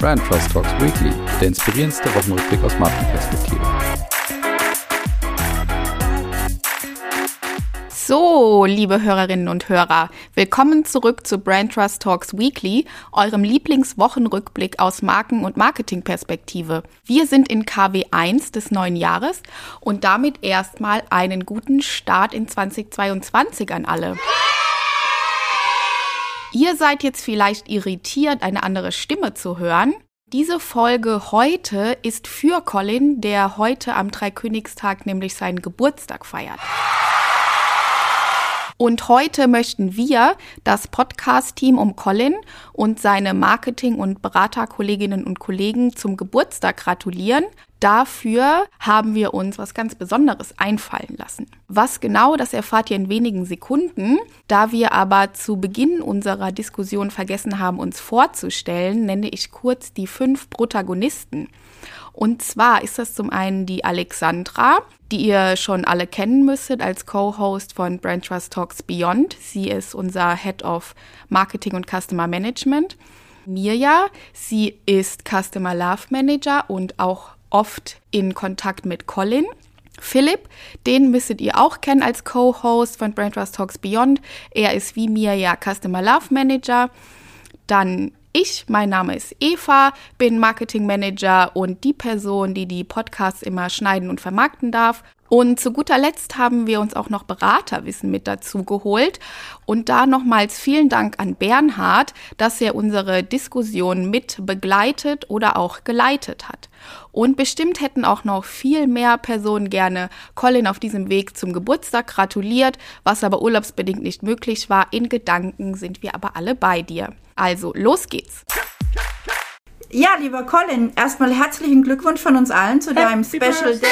Brand Trust Talks Weekly, der inspirierendste Wochenrückblick aus Markenperspektive. So, liebe Hörerinnen und Hörer, willkommen zurück zu Brand Trust Talks Weekly, eurem Lieblingswochenrückblick aus Marken- und Marketingperspektive. Wir sind in KW 1 des neuen Jahres und damit erstmal einen guten Start in 2022 an alle. Ihr seid jetzt vielleicht irritiert, eine andere Stimme zu hören. Diese Folge heute ist für Colin, der heute am Dreikönigstag nämlich seinen Geburtstag feiert. Und heute möchten wir das Podcast-Team um Colin und seine Marketing- und Beraterkolleginnen und Kollegen zum Geburtstag gratulieren. Dafür haben wir uns was ganz Besonderes einfallen lassen. Was genau, das erfahrt ihr in wenigen Sekunden. Da wir aber zu Beginn unserer Diskussion vergessen haben, uns vorzustellen, nenne ich kurz die fünf Protagonisten. Und zwar ist das zum einen die Alexandra, die ihr schon alle kennen müsstet als Co-Host von Brand Trust Talks Beyond. Sie ist unser Head of Marketing und Customer Management. Mirja, sie ist Customer Love Manager und auch oft in Kontakt mit Colin. Philipp, den müsstet ihr auch kennen als Co-Host von Brand Trust Talks Beyond. Er ist wie mir ja Customer Love Manager. Dann ich, mein Name ist Eva, bin Marketing Manager und die Person, die die Podcasts immer schneiden und vermarkten darf. Und zu guter Letzt haben wir uns auch noch Beraterwissen mit dazu geholt. Und da nochmals vielen Dank an Bernhard, dass er unsere Diskussion mit begleitet oder auch geleitet hat. Und bestimmt hätten auch noch viel mehr Personen gerne Colin auf diesem Weg zum Geburtstag gratuliert, was aber urlaubsbedingt nicht möglich war. In Gedanken sind wir aber alle bei dir. Also, los geht's. Ja, lieber Colin, erstmal herzlichen Glückwunsch von uns allen zu deinem Happy Special Birthday. Day.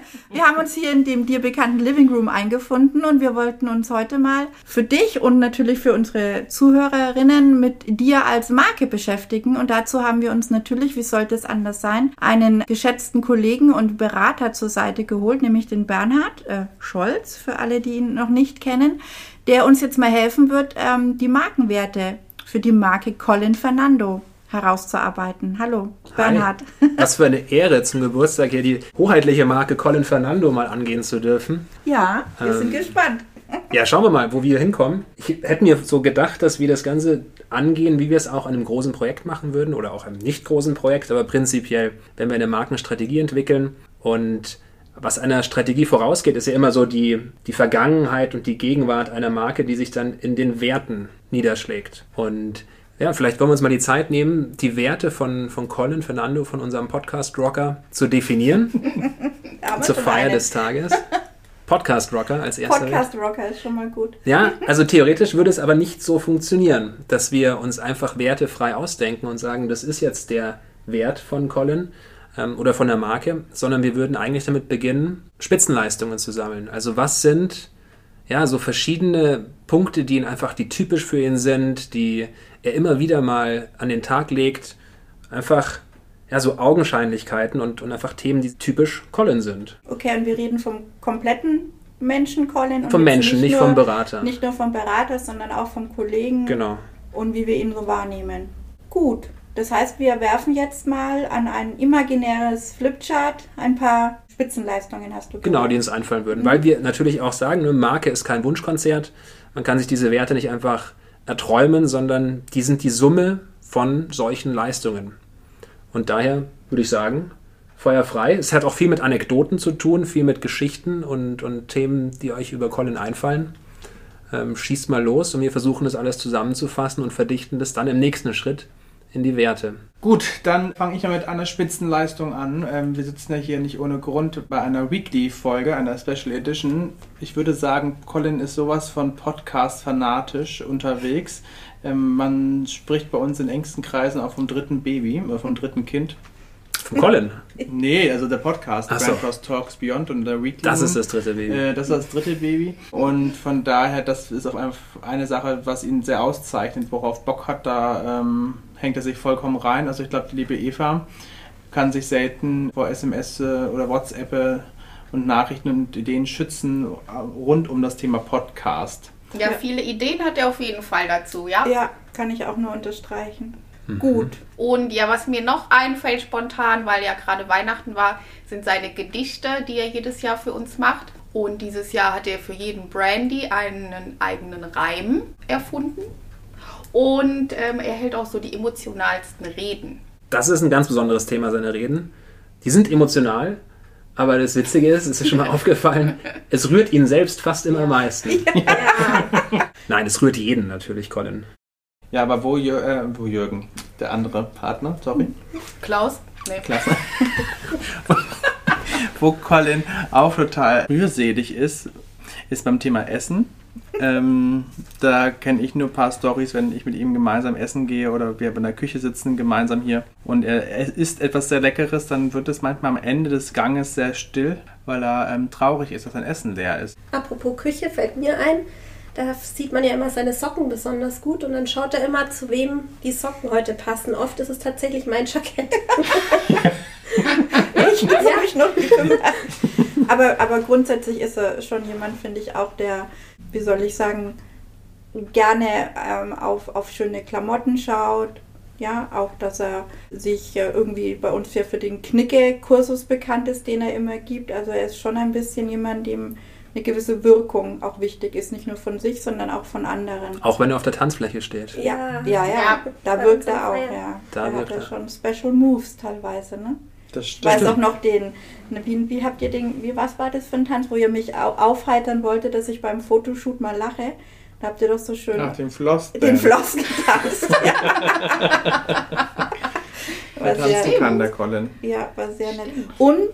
Wir haben uns hier in dem dir bekannten Living Room eingefunden und wir wollten uns heute mal für dich und natürlich für unsere Zuhörerinnen mit dir als Marke beschäftigen. Und dazu haben wir uns natürlich, wie sollte es anders sein, einen geschätzten Kollegen und Berater zur Seite geholt, nämlich den Bernhard äh, Scholz, für alle, die ihn noch nicht kennen, der uns jetzt mal helfen wird, ähm, die Markenwerte für die Marke Colin Fernando herauszuarbeiten. Hallo, Bernhard. Hi. Was für eine Ehre, zum Geburtstag hier die hoheitliche Marke Colin Fernando mal angehen zu dürfen. Ja, wir Ähm, sind gespannt. Ja, schauen wir mal, wo wir hinkommen. Ich hätte mir so gedacht, dass wir das Ganze angehen, wie wir es auch an einem großen Projekt machen würden oder auch einem nicht großen Projekt, aber prinzipiell, wenn wir eine Markenstrategie entwickeln und was einer Strategie vorausgeht, ist ja immer so die, die Vergangenheit und die Gegenwart einer Marke, die sich dann in den Werten niederschlägt. Und ja, vielleicht wollen wir uns mal die Zeit nehmen, die Werte von, von Colin Fernando, von unserem Podcast Rocker, zu definieren zur Feier des Tages. Podcast Rocker als erster. Podcast Rocker ist schon mal gut. Ja, also theoretisch würde es aber nicht so funktionieren, dass wir uns einfach Werte frei ausdenken und sagen, das ist jetzt der Wert von Colin ähm, oder von der Marke, sondern wir würden eigentlich damit beginnen, Spitzenleistungen zu sammeln. Also was sind ja so verschiedene Punkte, die ihn einfach, die typisch für ihn sind, die er immer wieder mal an den Tag legt, einfach ja so Augenscheinlichkeiten und, und einfach Themen, die typisch Colin sind. Okay, und wir reden vom kompletten Menschen, Colin. Und Vom Menschen, nicht nur, vom Berater. Nicht nur vom Berater, sondern auch vom Kollegen Genau. und wie wir ihn so wahrnehmen. Gut, das heißt, wir werfen jetzt mal an ein imaginäres Flipchart ein paar Spitzenleistungen, hast du Genau, die uns einfallen würden. Weil wir natürlich auch sagen, eine Marke ist kein Wunschkonzert. Man kann sich diese Werte nicht einfach erträumen, sondern die sind die Summe von solchen Leistungen. Und daher würde ich sagen, Feuer frei. Es hat auch viel mit Anekdoten zu tun, viel mit Geschichten und, und Themen, die euch über Colin einfallen. Ähm, schießt mal los und wir versuchen das alles zusammenzufassen und verdichten das dann im nächsten Schritt in die Werte. Gut, dann fange ich mal mit einer Spitzenleistung an. Ähm, wir sitzen ja hier nicht ohne Grund bei einer Weekly-Folge, einer Special Edition. Ich würde sagen, Colin ist sowas von Podcast-fanatisch unterwegs. Ähm, man spricht bei uns in engsten Kreisen auch vom dritten Baby, oder vom dritten Kind. Von Colin. Nee, also der Podcast, Ach so. Brand Talks Beyond und der Weekly. Das ist das dritte Baby. Äh, das ist das dritte Baby. Und von daher, das ist auch einfach eine Sache, was ihn sehr auszeichnet, worauf Bock hat. Da ähm, hängt er sich vollkommen rein. Also ich glaube, die liebe Eva kann sich selten vor SMS äh, oder WhatsApp äh, und Nachrichten und Ideen schützen äh, rund um das Thema Podcast. Ja, viele Ideen hat er auf jeden Fall dazu, ja? Ja, kann ich auch nur unterstreichen. gut. Und ja, was mir noch einfällt spontan, weil ja gerade Weihnachten war, sind seine Gedichte, die er jedes Jahr für uns macht. Und dieses Jahr hat er für jeden Brandy einen eigenen Reim erfunden. Und ähm, er hält auch so die emotionalsten Reden. Das ist ein ganz besonderes Thema, seine Reden. Die sind emotional, aber das Witzige ist, es ist schon mal aufgefallen, es rührt ihn selbst fast immer am meisten. Nein, es rührt jeden natürlich, Colin. Ja, aber wo, Jür äh, wo Jürgen, der andere Partner, sorry, Klaus? Nee. klasse. wo Colin auch total rührselig ist, ist beim Thema Essen. Ähm, da kenne ich nur ein paar Stories, wenn ich mit ihm gemeinsam essen gehe oder wir in der Küche sitzen gemeinsam hier und er, er isst etwas sehr Leckeres, dann wird es manchmal am Ende des Ganges sehr still, weil er ähm, traurig ist, dass sein Essen leer ist. Apropos Küche fällt mir ein, da sieht man ja immer seine Socken besonders gut und dann schaut er immer, zu wem die Socken heute passen. Oft ist es tatsächlich mein Jackett. Ich habe mich noch gekümmert. Aber, aber grundsätzlich ist er schon jemand, finde ich, auch der, wie soll ich sagen, gerne ähm, auf, auf schöne Klamotten schaut. Ja, auch, dass er sich äh, irgendwie bei uns ja für den Knicke-Kursus bekannt ist, den er immer gibt. Also er ist schon ein bisschen jemand, dem eine gewisse Wirkung auch wichtig ist, nicht nur von sich, sondern auch von anderen. Auch wenn er auf der Tanzfläche steht. Ja, Ja, ja, Ja, da wirkt er auch, ja. Da Da, wirkt hat er er. schon Special Moves teilweise, ne? Das Ich weiß stimmt. auch noch den, ne, wie, wie habt ihr den, wie was war das für ein Tanz, wo ihr mich au- aufheitern wollte, dass ich beim Fotoshoot mal lache? Da habt ihr doch so schön Nach dem Floss. den Floss getanzt. ja. war, Tanzen sehr, kann der Colin. ja, war sehr nett. Und,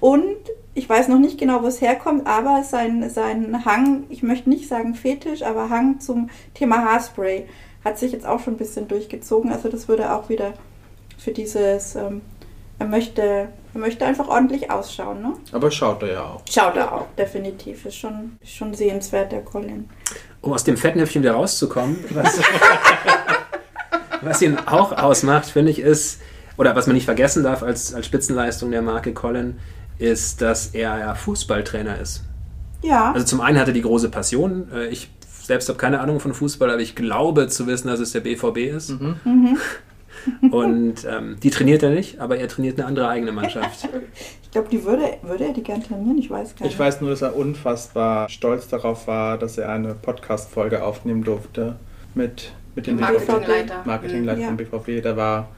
und, ich weiß noch nicht genau, wo es herkommt, aber sein, sein Hang, ich möchte nicht sagen Fetisch, aber Hang zum Thema Haarspray hat sich jetzt auch schon ein bisschen durchgezogen. Also das würde auch wieder für dieses, ähm, er möchte, er möchte einfach ordentlich ausschauen, ne? Aber schaut er ja auch. Schaut er auch, definitiv. Ist schon, ist schon sehenswert, der Colin. Um aus dem Fettnäpfchen wieder rauszukommen, was, was ihn auch ausmacht, finde ich, ist, oder was man nicht vergessen darf als, als Spitzenleistung der Marke Colin, ist, dass er ja Fußballtrainer ist. Ja, Also zum einen hat er die große Passion. äh, Ich selbst habe keine Ahnung von Fußball, aber ich glaube zu wissen, dass es der BVB ist. Und ähm, die trainiert er nicht, aber er trainiert eine andere eigene Mannschaft. ich glaube, die würde, würde er die gern trainieren, ich weiß gar nicht. Ich weiß nur, dass er unfassbar stolz darauf war, dass er eine Podcast-Folge aufnehmen durfte mit, mit dem. Marketingleiter. Marketingleiter Ja. vom BVB. Da war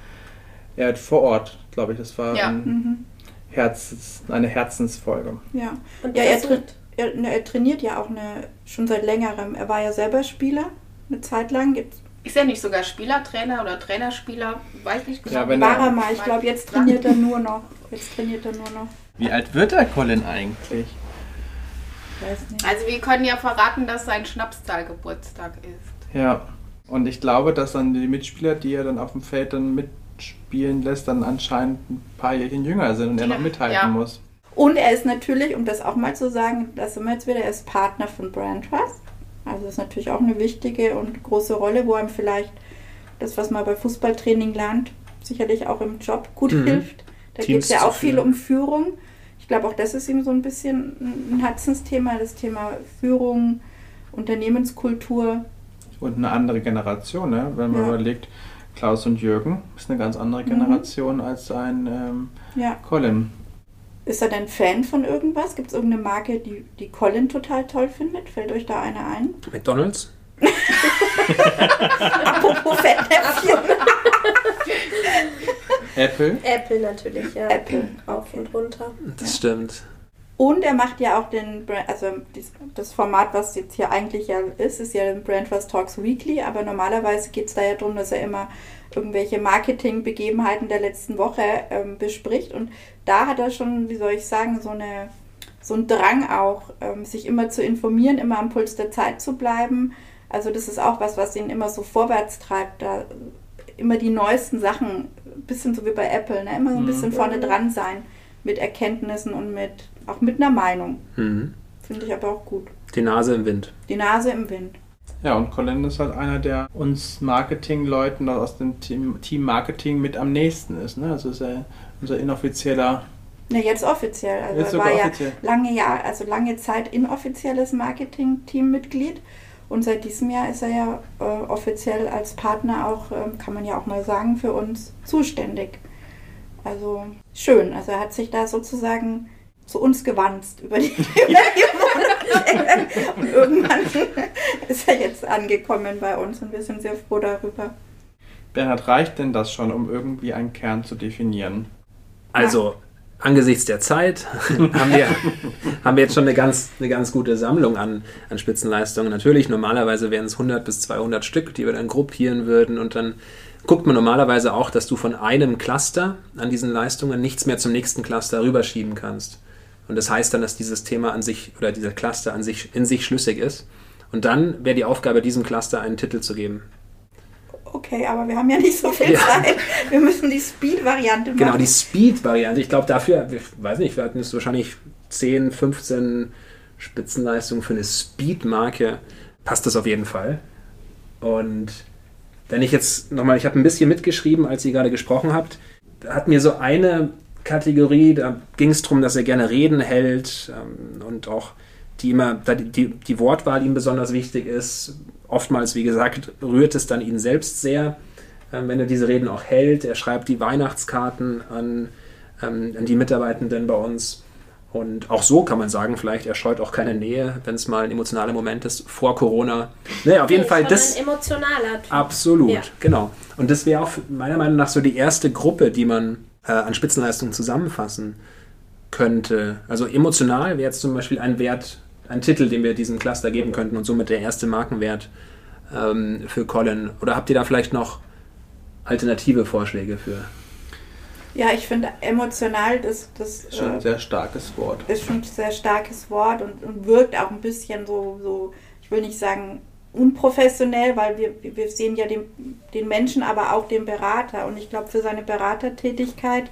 er hat vor Ort, glaube ich, das war Ja. ein Mhm. Herz, eine Herzensfolge. Ja, Und ja er, tra er, er trainiert ja auch eine, schon seit längerem. Er war ja selber Spieler, eine Zeit lang. Jetzt Ist er nicht sogar Spielertrainer oder Trainerspieler? Weiß nicht genau. Ja, wenn war er- er mal. Ich glaube, jetzt trainiert er nur noch. Jetzt trainiert er nur noch. Wie alt wird der Colin eigentlich? Ich weiß nicht. Also wir können ja verraten, dass sein Schnapszahl-Geburtstag ist. Ja. Und ich glaube, dass dann die Mitspieler, die er dann auf dem Feld dann mitspielen lässt, dann anscheinend ein paar Jährchen jünger sind und er Ja. noch mithalten Ja. muss. Und er ist natürlich, um das auch mal zu sagen, das sind wir jetzt wieder, er ist Partner von Brand Trust. Also das ist natürlich auch eine wichtige und große Rolle, wo einem vielleicht das, was man bei Fußballtraining lernt, sicherlich auch im Job gut Mhm. hilft. Da geht es ja auch viel um Führung. Ich glaube, auch das ist ihm so ein bisschen ein Herzensthema, das Thema Führung, Unternehmenskultur. Und eine andere Generation, ne? wenn man Ja. überlegt, Klaus und Jürgen ist eine ganz andere Mhm. Generation als ein ähm, Ja. Colin. Ist er denn Fan von irgendwas? Gibt es irgendeine Marke, die, die Colin total toll findet? Fällt euch da eine ein? McDonalds? Apropos Fettnäpfchen. Apple. Apple natürlich, ja. Apple. Auf und runter. Das stimmt. Und er macht ja auch den, Brand, also das Format, was jetzt hier eigentlich ja ist, ist ja Brand Trust Talks Weekly, aber normalerweise geht es da ja darum, dass er immer irgendwelche Marketingbegebenheiten der letzten Woche ähm, bespricht. Und da hat er schon, wie soll ich sagen, so eine so einen Drang auch, ähm, sich immer zu informieren, immer am Puls der Zeit zu bleiben. Also das ist auch was, was ihn immer so vorwärts treibt, da immer die neuesten Sachen, ein bisschen so wie bei Apple, ne? immer so ein Mhm. bisschen vorne dran sein mit Erkenntnissen und mit auch mit einer Meinung. Mhm. Finde ich aber auch gut. Die Nase im Wind. Die Nase im Wind. Ja, und Colin ist halt einer, der uns Marketingleuten aus dem Team, Team Marketing mit am nächsten ist. Ne? Also ist er unser inoffizieller. Ne, jetzt offiziell. Also Jetzt er war sogar ja offiziell. lange Jahr, also lange Zeit inoffizielles Marketing-Teammitglied Und seit diesem Jahr ist er ja äh, offiziell als Partner auch, äh, kann man ja auch mal sagen, für uns zuständig. Also schön. Also er hat sich da sozusagen zu uns gewandt über die, über die. Und irgendwann ist er jetzt angekommen bei uns und wir sind sehr froh darüber. Bernhard, reicht denn das schon, um irgendwie einen Kern zu definieren? Also, angesichts der Zeit haben wir, haben wir jetzt schon eine ganz, eine ganz gute Sammlung an, an Spitzenleistungen. Natürlich, normalerweise wären es 100 bis 200 Stück, die wir dann gruppieren würden und dann guckt man normalerweise auch, dass du von einem Cluster an diesen Leistungen nichts mehr zum nächsten Cluster rüberschieben kannst. Und das heißt dann, dass dieses Thema an sich oder dieser Cluster an sich in sich schlüssig ist. Und dann wäre die Aufgabe, diesem Cluster einen Titel zu geben. Okay, aber wir haben ja nicht so viel Ja. Zeit. Wir müssen die Speed-Variante machen. Genau, die Speed-Variante. Ich glaube, dafür, ich weiß nicht, wir hatten jetzt wahrscheinlich 10, 15 Spitzenleistungen für eine Speed-Marke. Passt das auf jeden Fall. Und wenn ich jetzt nochmal, ich habe ein bisschen mitgeschrieben, als ihr gerade gesprochen habt, da hat mir so eine Kategorie, da ging es darum, dass er gerne Reden hält ähm, und auch die immer, da die, die, Wortwahl ihm besonders wichtig ist. Oftmals, wie gesagt, rührt es dann ihn selbst sehr, ähm, wenn er diese Reden auch hält. Er schreibt die Weihnachtskarten an, ähm, an die Mitarbeitenden bei uns. Und auch so kann man sagen, vielleicht, er scheut auch keine Nähe, wenn es mal ein emotionaler Moment ist, vor Corona. Naja, auf jeden Fall das. ein emotionaler Typ. Absolut, Ja. genau. Und das wäre auch meiner Meinung nach so die erste Gruppe, die man äh, an Spitzenleistungen zusammenfassen könnte. Also emotional wäre jetzt zum Beispiel ein Wert, ein Titel, den wir diesem Cluster geben könnten und somit der erste Markenwert ähm, für Colin. Oder habt ihr da vielleicht noch alternative Vorschläge für? Ja, ich finde emotional, das, das Schon ein äh, sehr starkes Wort. ist schon ein sehr starkes Wort und, und wirkt auch ein bisschen so, so, ich will nicht sagen unprofessionell, weil wir, wir sehen ja den, den Menschen, aber auch den Berater. Und ich glaube, für seine Beratertätigkeit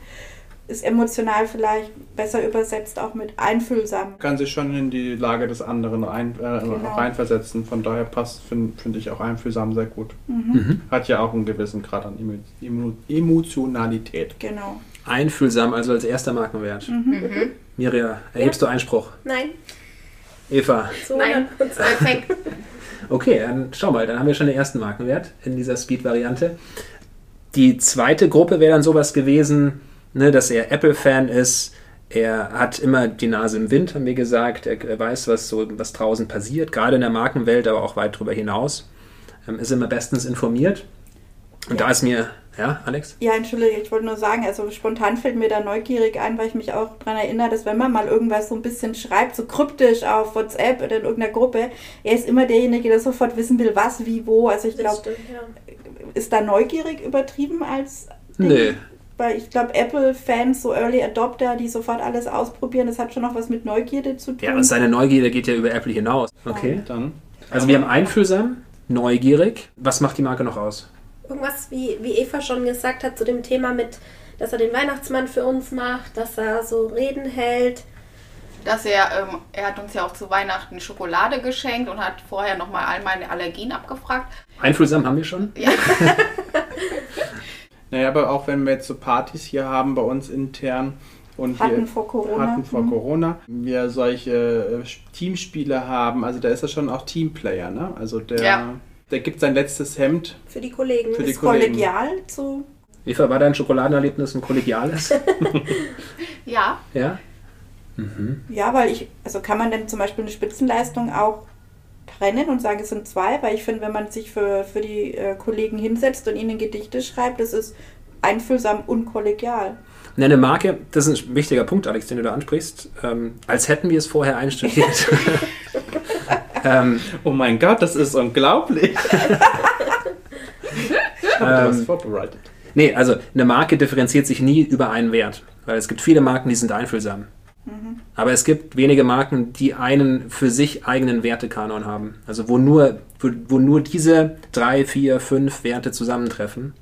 ist emotional vielleicht besser übersetzt auch mit einfühlsam. Kann sich schon in die Lage des anderen rein, äh, Genau. reinversetzen. Von daher passt, finde find ich auch einfühlsam sehr gut. Mhm. Hat ja auch einen gewissen Grad an Emo Emo Emotionalität. Genau. Einfühlsam, also als erster Markenwert. Mhm. Mirja, erhebst du Einspruch? Nein, Eva, so Nein, 100%. perfekt. Okay, dann schau mal, dann haben wir schon den ersten Markenwert in dieser Speed-Variante. Die zweite Gruppe wäre dann sowas gewesen, ne, dass er Apple-Fan ist. Er hat immer die Nase im Wind, haben wir gesagt. Er, weiß, was so was draußen passiert, gerade in der Markenwelt, aber auch weit darüber hinaus. Ähm, ist immer bestens informiert. Und Ja. da ist mir, ja, Alex? Ja, entschuldige, ich wollte nur sagen, also spontan fällt mir da neugierig ein, weil ich mich auch daran erinnere, dass wenn man mal irgendwas so ein bisschen schreibt, so kryptisch auf WhatsApp oder in irgendeiner Gruppe, er ist immer derjenige, der sofort wissen will, was, wie, wo. Also ich glaube, ja. ist da neugierig übertrieben als Ding? Nee. Weil ich glaube, Apple-Fans, so Early Adopter, die sofort alles ausprobieren, das hat schon noch was mit Neugierde zu tun. Ja, und seine Neugierde geht ja über Apple hinaus. Okay. Dann Also wir haben einfühlsam, neugierig. Was macht die Marke noch aus? Irgendwas, wie, wie Eva schon gesagt hat, zu dem Thema mit, dass er den Weihnachtsmann für uns macht, dass er so Reden hält. Dass er, ähm, er hat uns ja auch zu Weihnachten Schokolade geschenkt und hat vorher nochmal all meine Allergien abgefragt. Einfühlsam haben wir schon. Ja, Naja, aber auch wenn wir jetzt so Partys hier haben bei uns intern und Hatten wir vor Corona. hatten vor Mhm. Corona, wir solche äh, Teamspiele haben, also da ist er schon auch Teamplayer, ne? Also der, Ja. Der gibt sein letztes Hemd. Für die Kollegen. Für die ist Kollegen. kollegial zu. Eva, war dein Schokoladenerlebnis ein kollegiales? ja. ja? Ja, weil ich, also kann man denn zum Beispiel eine Spitzenleistung auch trennen und sagen, es sind zwei, weil ich finde, wenn man sich für, für die äh, Kollegen hinsetzt und ihnen Gedichte schreibt, das ist einfühlsam und kollegial. Ne, Eine Marke, das ist ein wichtiger Punkt, Alex, den du da ansprichst, ähm, als hätten wir es vorher einstudiert. ähm, Oh mein Gott, das ist unglaublich. ich habe Ähm, das vorbereitet. nee, also eine Marke differenziert sich nie über einen Wert, weil es gibt viele Marken, die sind einfühlsam. Aber es gibt wenige Marken, die einen für sich eigenen Wertekanon haben. Also wo nur, wo, wo nur diese drei, vier, fünf Werte zusammentreffen.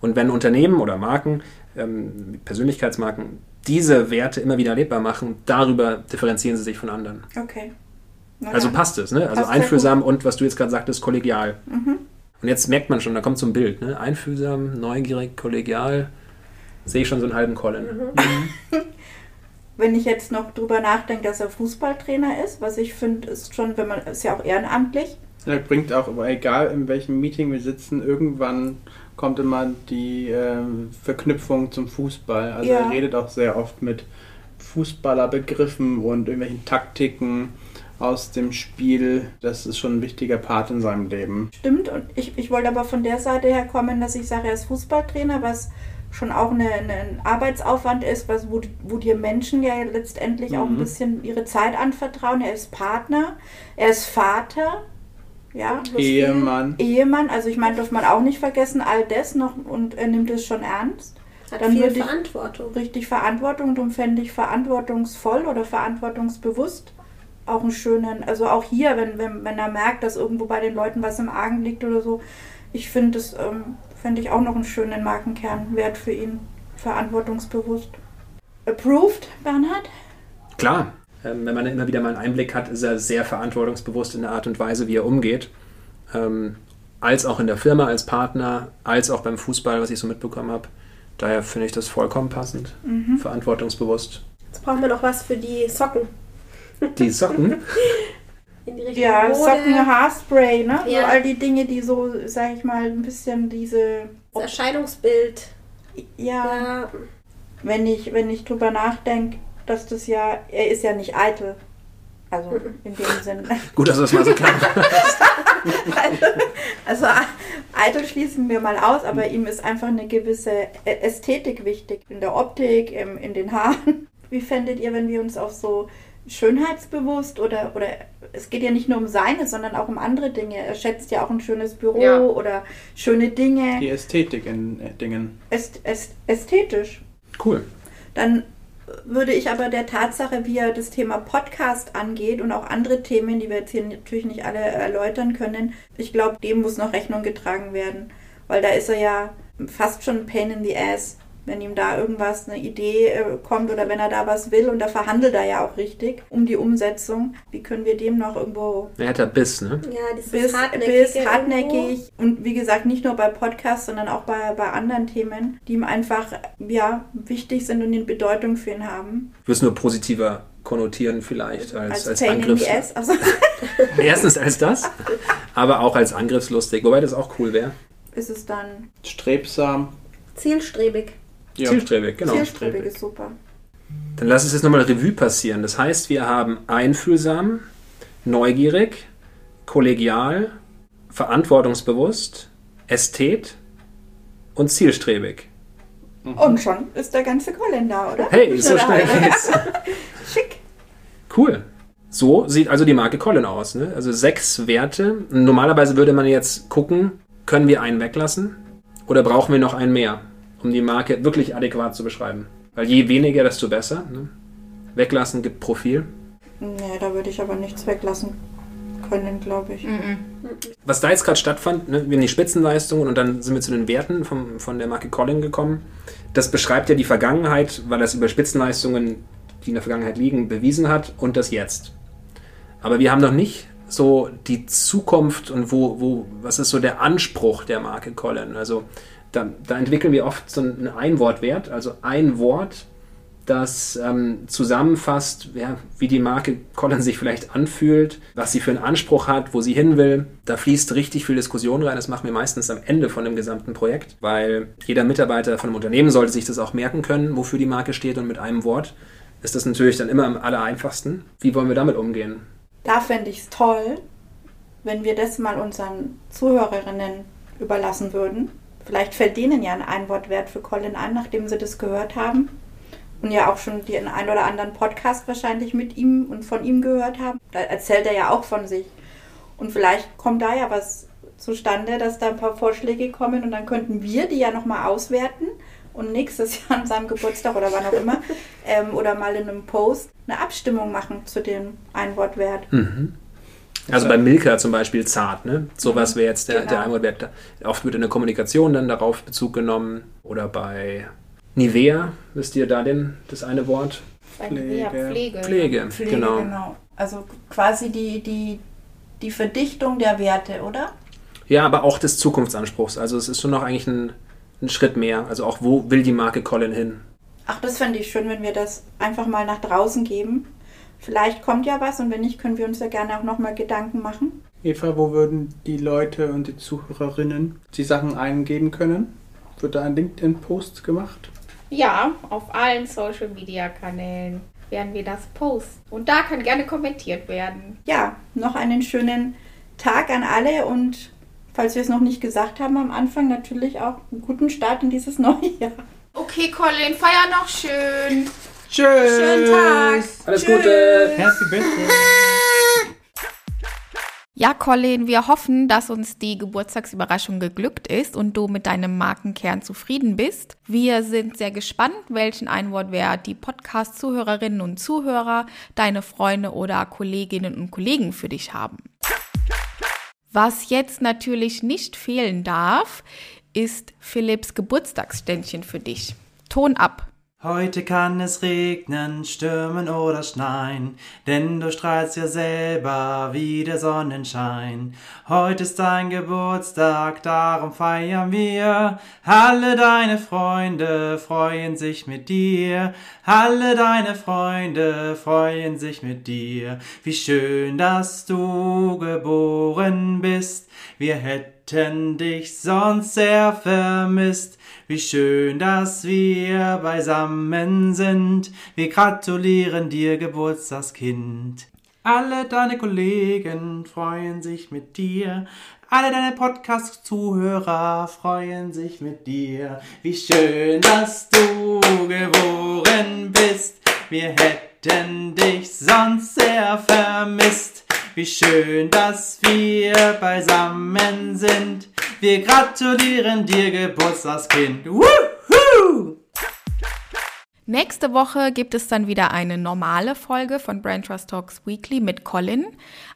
Und wenn Unternehmen oder Marken, ähm, Persönlichkeitsmarken, diese Werte immer wieder erlebbar machen, darüber differenzieren sie sich von anderen. Okay. Also dann. passt es, ne? Also einfühlsam und was du jetzt gerade sagtest, kollegial. Und jetzt merkt man schon, da kommt so ein Bild, ne? Einfühlsam, neugierig, kollegial. Sehe ich schon so einen halben Colin. Wenn ich jetzt noch drüber nachdenke, dass er Fußballtrainer ist, was ich finde, ist schon, wenn man ist ja auch ehrenamtlich. Er bringt auch, aber egal in welchem Meeting wir sitzen, irgendwann kommt immer die ähm, Verknüpfung zum Fußball. Also Ja. er redet auch sehr oft mit Fußballerbegriffen und irgendwelchen Taktiken aus dem Spiel. Das ist schon ein wichtiger Part in seinem Leben. Stimmt, und ich, ich wollte aber von der Seite her kommen, dass ich sage, er ist Fußballtrainer, was schon auch eine, eine, ein Arbeitsaufwand ist, was, wo, wo dir Menschen ja letztendlich auch ein Mhm. bisschen ihre Zeit anvertrauen. Er ist Partner, er ist Vater, ja, Ehemann. viel- Ehemann, also ich meine, darf man auch nicht vergessen, all das noch und er nimmt es schon ernst. Hat Dann viel Verantwortung. Richtig Verantwortung, darum fände ich verantwortungsvoll oder verantwortungsbewusst auch einen schönen, also auch hier, wenn, wenn, wenn er merkt, dass irgendwo bei den Leuten was im Argen liegt oder so, ich finde das, ähm, fände ich auch noch einen schönen Markenkernwert für ihn. Verantwortungsbewusst. Approved, Bernhard? Klar, ähm, wenn man immer wieder mal einen Einblick hat, ist er sehr verantwortungsbewusst in der Art und Weise, wie er umgeht. Ähm, als auch in der Firma als Partner, als auch beim Fußball, was ich so mitbekommen habe. Daher finde ich das vollkommen passend. Verantwortungsbewusst. Jetzt brauchen wir noch was für die Socken. Die Socken, In die richtige Ja, Mode. Socken, Haarspray, ne? So Ja. all die Dinge, die so, sag ich mal, ein bisschen diese. Das Erscheinungsbild. Ja, Ja, wenn ich, wenn ich drüber nachdenke, dass das ja, er ist ja nicht eitel. Also in dem Sinn. gut, dass du das mal so klar Also eitel schließen wir mal aus, aber ihm ist einfach eine gewisse Ästhetik wichtig. In der Optik, im, in den Haaren. Wie fändet ihr, wenn wir uns auf so schönheitsbewusst oder, oder es geht ja nicht nur um seine, sondern auch um andere Dinge. Er schätzt ja auch ein schönes Büro Ja. oder schöne Dinge. Die Ästhetik in äh, Dingen. Äst, äst, ästhetisch. Cool. Dann würde ich aber der Tatsache, wie er das Thema Podcast angeht und auch andere Themen, die wir jetzt hier natürlich nicht alle erläutern können, ich glaube, dem muss noch Rechnung getragen werden. Weil da ist er ja fast schon ein Pain in the Ass, wenn ihm da irgendwas, eine Idee äh, kommt oder wenn er da was will und da verhandelt er ja auch richtig um die Umsetzung. Wie können wir dem noch irgendwo Er hat da Biss, ne? ja dieses bis, hartnäckige bis irgendwo. hartnäckig und wie gesagt nicht nur bei Podcasts, sondern auch bei, bei anderen Themen, die ihm einfach ja wichtig sind und eine Bedeutung für ihn haben. Würde es nur positiver konnotieren vielleicht als, als, Angriffs... Ass. Also, Erstens als das, aber auch als angriffslustig. Wobei das auch cool wäre. ist es dann Strebsam. Zielstrebig. Ja. Zielstrebig, genau. zielstrebig ist super. Dann lass es jetzt nochmal Revue passieren. Das heißt, wir haben einfühlsam, neugierig, kollegial, verantwortungsbewusst, ästhet und zielstrebig. Und schon ist der ganze Colin da, oder? Hey, so schnell geht's. Schick. Cool. So sieht also die Marke Colin aus. Ne? Also sechs Werte. Normalerweise würde man jetzt gucken, können wir einen weglassen oder brauchen wir noch einen mehr, um die Marke wirklich adäquat zu beschreiben. Weil je weniger, desto besser. Ne? Weglassen gibt Profil. Nee, da würde ich aber nichts weglassen können, glaube ich. Was da jetzt gerade stattfand, ne, wir haben die Spitzenleistungen und dann sind wir zu den Werten vom, von der Marke Colin gekommen. Das beschreibt ja die Vergangenheit, weil das über Spitzenleistungen, die in der Vergangenheit liegen, bewiesen hat und das Jetzt. Aber wir haben noch nicht so die Zukunft und wo, wo, was ist so der Anspruch der Marke Colin? Also da, da entwickeln wir oft so einen Einwortwert, also ein Wort, das ähm, zusammenfasst, ja, wie die Marke Colin sich vielleicht anfühlt, was sie für einen Anspruch hat, wo sie hin will. Da fließt richtig viel Diskussion rein. Das machen wir meistens am Ende von dem gesamten Projekt, weil jeder Mitarbeiter von einem Unternehmen sollte sich das auch merken können, wofür die Marke steht und mit einem Wort ist das natürlich dann immer am aller einfachsten. Wie wollen wir damit umgehen? Da fände ich es toll, wenn wir das mal unseren Zuhörerinnen überlassen würden. Vielleicht fällt denen ja ein Einwortwert für Colin ein, nachdem sie das gehört haben. Und ja auch schon den ein oder anderen Podcast wahrscheinlich mit ihm und von ihm gehört haben. Da erzählt er ja auch von sich. Und vielleicht kommt da ja was zustande, dass da ein paar Vorschläge kommen und dann könnten wir die ja nochmal auswerten und nächstes Jahr an seinem Geburtstag oder wann auch immer ähm, oder mal in einem Post eine Abstimmung machen zu dem Einwortwert. Also bei Milka zum Beispiel zart, ne? Sowas wäre jetzt der, Genau. der Einwortwert. Oft wird in der Kommunikation dann darauf Bezug genommen. Oder bei Nivea, wisst ihr da denn das eine Wort? Bei Pflege. Nivea. Pflege. Pflege, Pflege, genau. genau. Also quasi die, die, die Verdichtung der Werte, oder? Ja, aber auch des Zukunftsanspruchs. Also es ist schon noch eigentlich ein, ein Schritt mehr. Also auch, wo will die Marke Colin hin? Ach, das fände ich schön, wenn wir das einfach mal nach draußen geben. Vielleicht kommt ja was und wenn nicht, können wir uns ja gerne auch nochmal Gedanken machen. Eva, wo würden die Leute und die Zuhörerinnen die Sachen eingeben können? Wird da ein LinkedIn-Post gemacht? Ja, auf allen Social Media Kanälen werden wir das posten. Und da kann gerne kommentiert werden. Ja, noch einen schönen Tag an alle und falls wir es noch nicht gesagt haben am Anfang, natürlich auch einen guten Start in dieses neue Jahr. Okay, Colin, feier noch schön. Tschüss! Schönen Tag. Alles Gute! Happy Birthday! Ja, Colin, wir hoffen, dass uns die Geburtstagsüberraschung geglückt ist und du mit deinem Markenkern zufrieden bist. Wir sind sehr gespannt, welchen Einwortwert die Podcast-Zuhörerinnen und Zuhörer, deine Freunde oder Kolleginnen und Kollegen für dich haben. Was jetzt natürlich nicht fehlen darf, ist Philipps Geburtstagsständchen für dich. Ton ab. Heute kann es regnen, stürmen oder schneien, denn du strahlst ja selber wie der Sonnenschein. Heute ist dein Geburtstag, darum feiern wir. Alle deine Freunde freuen sich mit dir. Alle deine Freunde freuen sich mit dir. Wie schön, dass du geboren bist. Wir hätten dich sonst sehr vermisst. Wie schön, dass wir beisammen sind. Wir gratulieren dir, Geburtstagskind. Alle deine Kollegen freuen sich mit dir. Alle deine Podcast-Zuhörer freuen sich mit dir. Wie schön, dass du geboren bist. Wir hätten dich sonst sehr vermisst. Wie schön, dass wir beisammen sind. Wir gratulieren dir, Geburtstagskind. Woohoo! Nächste Woche gibt es dann wieder eine normale Folge von Brand Trust Talks Weekly mit Colin.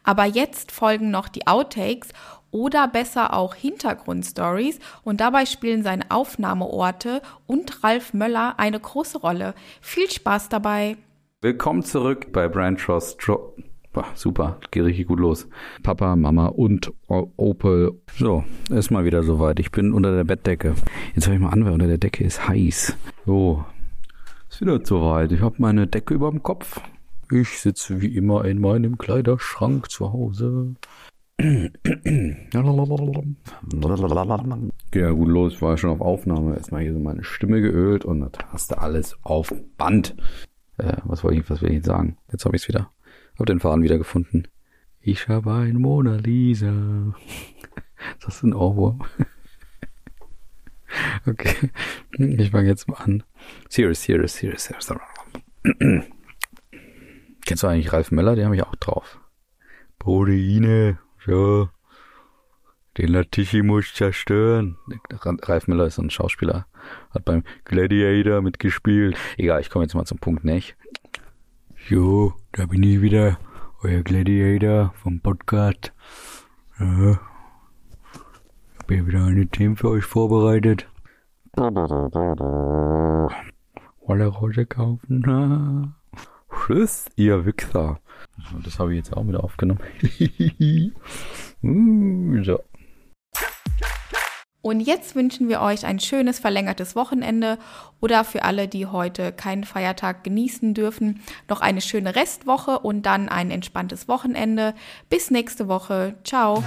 Aber jetzt folgen noch die Outtakes oder besser auch Hintergrundstories und dabei spielen seine Aufnahmeorte und Ralf Möller eine große Rolle. Viel Spaß dabei! Willkommen zurück bei Brand Trust. Tro Boah, super, geht richtig gut los. Papa, Mama und Opel. So, ist mal wieder soweit. Ich bin unter der Bettdecke. Jetzt höre ich mal an, weil unter der Decke ist heiß. So, ist wieder soweit. Ich habe meine Decke über dem Kopf. Ich sitze wie immer in meinem Kleiderschrank zu Hause. Geht ja gut los, war schon auf Aufnahme. Erstmal hier so meine Stimme geölt und das hast du alles auf Band. Äh, was wollte ich, was will ich jetzt sagen? Jetzt habe ich es wieder. Hab den Faden wieder gefunden. Ich habe ein Mona Lisa. Ist das ein Ohrwurm? Okay. Ich fange jetzt mal an. Serious, serious, serious, serious. Kennst du eigentlich Ralf Möller? Den habe ich auch drauf. Proteine, so. Den Latissimus zerstören. Ralf Müller ist ein Schauspieler. Hat beim Gladiator mitgespielt. Egal, ich komme jetzt mal zum Punkt, nicht? Jo, da bin ich wieder. Euer Gladiator vom Podcast. Ja. Hab hier wieder eine Themen für euch vorbereitet. Wolle Rose kaufen. Tschüss, ihr Wichser. Das habe ich jetzt auch wieder aufgenommen. So. Und jetzt wünschen wir euch ein schönes verlängertes Wochenende oder für alle, die heute keinen Feiertag genießen dürfen, noch eine schöne Restwoche und dann ein entspanntes Wochenende. Bis nächste Woche. Ciao.